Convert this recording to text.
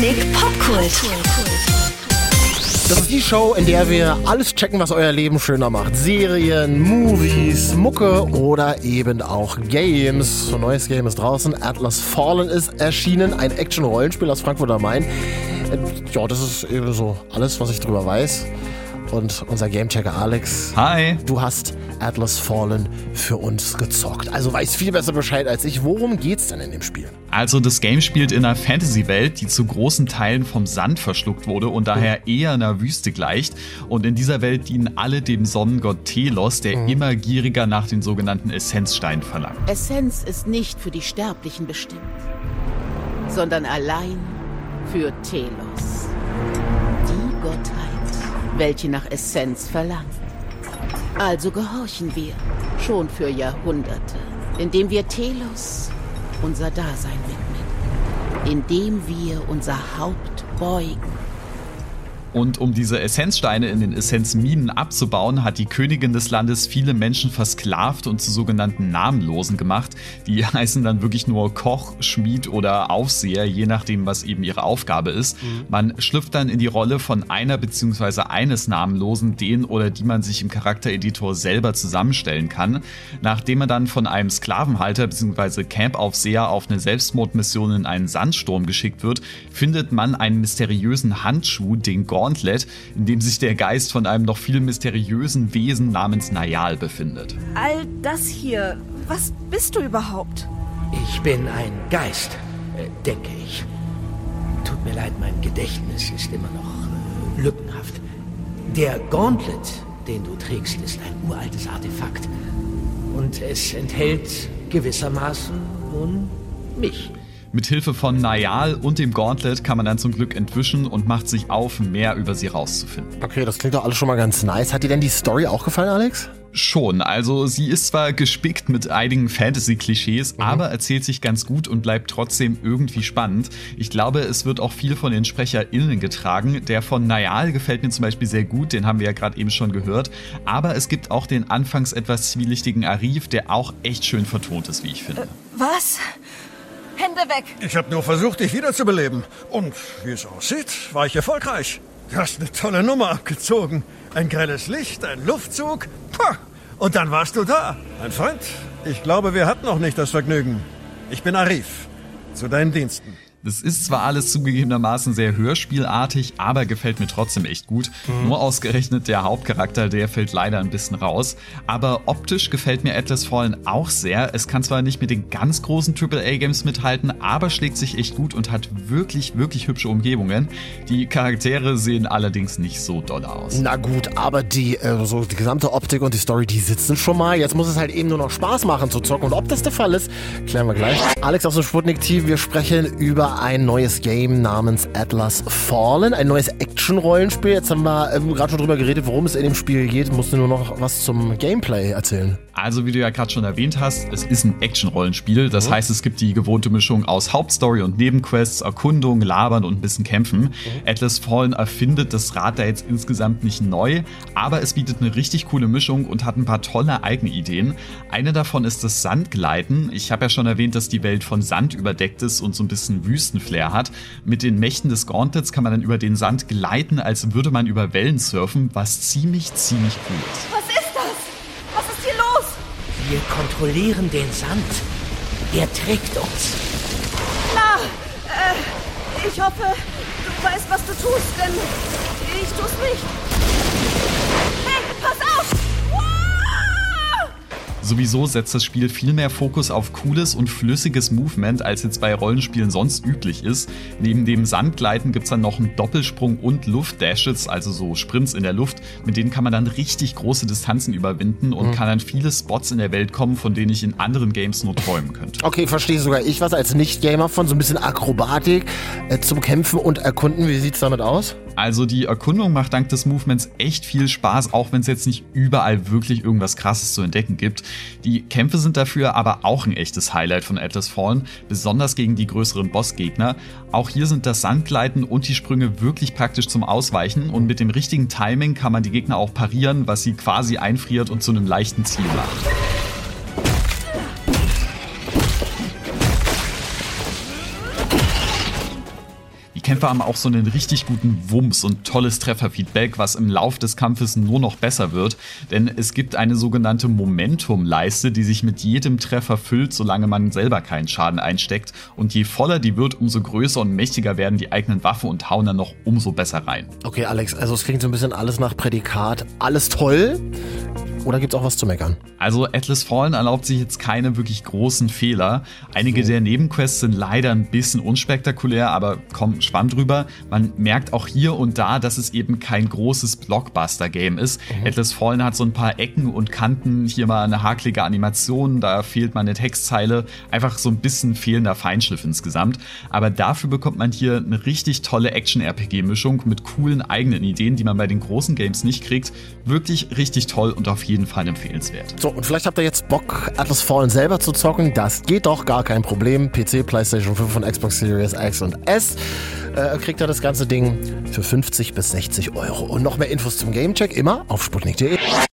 Sputnik Popkult. Das ist die Show, in der wir alles checken, was euer Leben schöner macht. Serien, Movies, Mucke oder eben auch Games. Ein neues Game ist draußen. Atlas Fallen ist erschienen. Ein Action-Rollenspiel aus Frankfurt am Main. Äh, Ja, das ist eben so alles, was ich drüber weiß. Und unser Gamechecker Alex. Hi. Du hast Atlas Fallen für uns gezockt. Also weißt viel besser Bescheid als ich. Worum geht's denn in dem Spiel? Also das Game spielt in einer Fantasy-Welt, die zu großen Teilen vom Sand verschluckt wurde und daher eher einer Wüste gleicht. Und in dieser Welt dienen alle dem Sonnengott Telos, der immer gieriger nach den sogenannten Essenzsteinen verlangt. Essenz ist nicht für die Sterblichen bestimmt, sondern allein für Telos. Welche nach Essenz verlangt. Also gehorchen wir, schon für Jahrhunderte, indem wir Telos unser Dasein widmen, indem wir unser Haupt beugen. Und um diese Essenzsteine in den Essenzminen abzubauen, hat die Königin des Landes viele Menschen versklavt und zu sogenannten Namenlosen gemacht. Die heißen dann wirklich nur Koch, Schmied oder Aufseher, je nachdem, was eben ihre Aufgabe ist. Man schlüpft dann in die Rolle von einer bzw. eines Namenlosen, den oder die man sich im Charaktereditor selber zusammenstellen kann. Nachdem man dann von einem Sklavenhalter bzw. Campaufseher auf eine Selbstmordmission in einen Sandsturm geschickt wird, findet man einen mysteriösen Handschuh, den Gauntlet, in dem sich der Geist von einem noch viel mysteriösen Wesen namens Nayal befindet. All das hier, was bist du überhaupt? Ich bin ein Geist, äh, denke ich. Tut mir leid, mein Gedächtnis ist immer noch äh, lückenhaft. Der Gauntlet, den du trägst, ist ein uraltes Artefakt. Und es enthält gewissermaßen nun mich. Mit Hilfe von Nayal und dem Gauntlet kann man dann zum Glück entwischen und macht sich auf, mehr über sie rauszufinden. Okay, das klingt doch alles schon mal ganz nice. Hat dir denn die Story auch gefallen, Alex? Schon, also sie ist zwar gespickt mit einigen Fantasy-Klischees, aber erzählt sich ganz gut und bleibt trotzdem irgendwie spannend. Ich glaube, es wird auch viel von den SprecherInnen getragen. Der von Nayal gefällt mir zum Beispiel sehr gut, den haben wir ja gerade eben schon gehört. Aber es gibt auch den anfangs etwas zwielichtigen Arif, der auch echt schön vertont ist, wie ich finde. Was? Hände weg! Ich habe nur versucht, dich wiederzubeleben. Und wie es aussieht, war ich erfolgreich. Du hast eine tolle Nummer abgezogen. Ein grelles Licht, ein Luftzug. Pah! Und dann warst du da. Mein Freund, ich glaube, wir hatten noch nicht das Vergnügen. Ich bin Arif. Zu deinen Diensten. Das ist zwar alles zugegebenermaßen sehr hörspielartig, aber gefällt mir trotzdem echt gut. Nur ausgerechnet der Hauptcharakter, der fällt leider ein bisschen raus. Aber optisch gefällt mir Atlas Fallen auch sehr. Es kann zwar nicht mit den ganz großen AAA-Games mithalten, aber schlägt sich echt gut und hat wirklich, wirklich hübsche Umgebungen. Die Charaktere sehen allerdings nicht so doll aus. Na gut, aber die, äh, so die gesamte Optik und die Story, die sitzen schon mal. Jetzt muss es halt eben nur noch Spaß machen zu zocken. Und ob das der Fall ist, klären wir gleich. Alex aus dem Sputnik-Team, wir sprechen über ein neues Game namens Atlas Fallen. Ein neues Action-Rollenspiel. Jetzt haben wir ähm, gerade schon drüber geredet, worum es in dem Spiel geht. Musst du nur noch was zum Gameplay erzählen? Also, wie du ja gerade schon erwähnt hast, es ist ein Action-Rollenspiel. Das heißt, es gibt die gewohnte Mischung aus Hauptstory und Nebenquests, Erkundung, Labern und ein bisschen Kämpfen. Atlas Fallen erfindet das Rad da jetzt insgesamt nicht neu, aber es bietet eine richtig coole Mischung und hat ein paar tolle eigene Ideen. Eine davon ist das Sandgleiten. Ich habe ja schon erwähnt, dass die Welt von Sand überdeckt ist und so ein bisschen Wüstenflair hat. Mit den Mächten des Gauntlets kann man dann über den Sand gleiten, als würde man über Wellen surfen, was ziemlich, ziemlich cool ist. Was ist das? Was ist hier los? Wir kontrollieren den Sand. Er trägt uns. Na, äh, ich hoffe, du weißt, was du tust, denn ich tu's nicht. Hey, pass auf! Sowieso setzt das Spiel viel mehr Fokus auf cooles und flüssiges Movement, als jetzt bei Rollenspielen sonst üblich ist. Neben dem Sandgleiten gibt's dann noch einen Doppelsprung und Luftdashes, also so Sprints in der Luft. Mit denen kann man dann richtig große Distanzen überwinden und kann an viele Spots in der Welt kommen, von denen ich in anderen Games nur träumen könnte. Okay, verstehe sogar ich was als Nicht-Gamer von. So ein bisschen Akrobatik äh, zum Kämpfen und Erkunden. Wie sieht's damit aus? Also die Erkundung macht dank des Movements echt viel Spaß, auch wenn es jetzt nicht überall wirklich irgendwas Krasses zu entdecken gibt. Die Kämpfe sind dafür aber auch ein echtes Highlight von Atlas Fallen, besonders gegen die größeren Bossgegner. Auch hier sind das Sandgleiten und die Sprünge wirklich praktisch zum Ausweichen und mit dem richtigen Timing kann man die Gegner auch parieren, was sie quasi einfriert und zu einem leichten Ziel macht. Die Kämpfer haben auch so einen richtig guten Wumms und tolles Trefferfeedback, was im Lauf des Kampfes nur noch besser wird, denn es gibt eine sogenannte Momentumleiste, die sich mit jedem Treffer füllt, solange man selber keinen Schaden einsteckt und je voller die wird, umso größer und mächtiger werden die eigenen Waffen und hauen dann noch umso besser rein. Okay, Alex, also es klingt so ein bisschen alles nach Prädikat. Alles toll, oder gibt es auch was zu meckern? Also Atlas Fallen erlaubt sich jetzt keine wirklich großen Fehler. Einige der Nebenquests sind leider ein bisschen unspektakulär, aber komm, schwamm drüber. Man merkt auch hier und da, dass es eben kein großes Blockbuster-Game ist. Mhm. Atlas Fallen hat so ein paar Ecken und Kanten, hier mal eine hakelige Animation, da fehlt mal eine Textzeile. Einfach so ein bisschen fehlender Feinschliff insgesamt. Aber dafür bekommt man hier eine richtig tolle Action-RPG-Mischung mit coolen eigenen Ideen, die man bei den großen Games nicht kriegt. Wirklich richtig toll und auf jeden Fall empfehlenswert. So, und vielleicht habt ihr jetzt Bock, Atlas Fallen selber zu zocken. Das geht doch, gar kein Problem. PC, PlayStation 5 und Xbox Series X und S. Äh, kriegt ihr das ganze Ding für 50 bis 60 Euro. Und noch mehr Infos zum Gamecheck immer auf sputnik.de.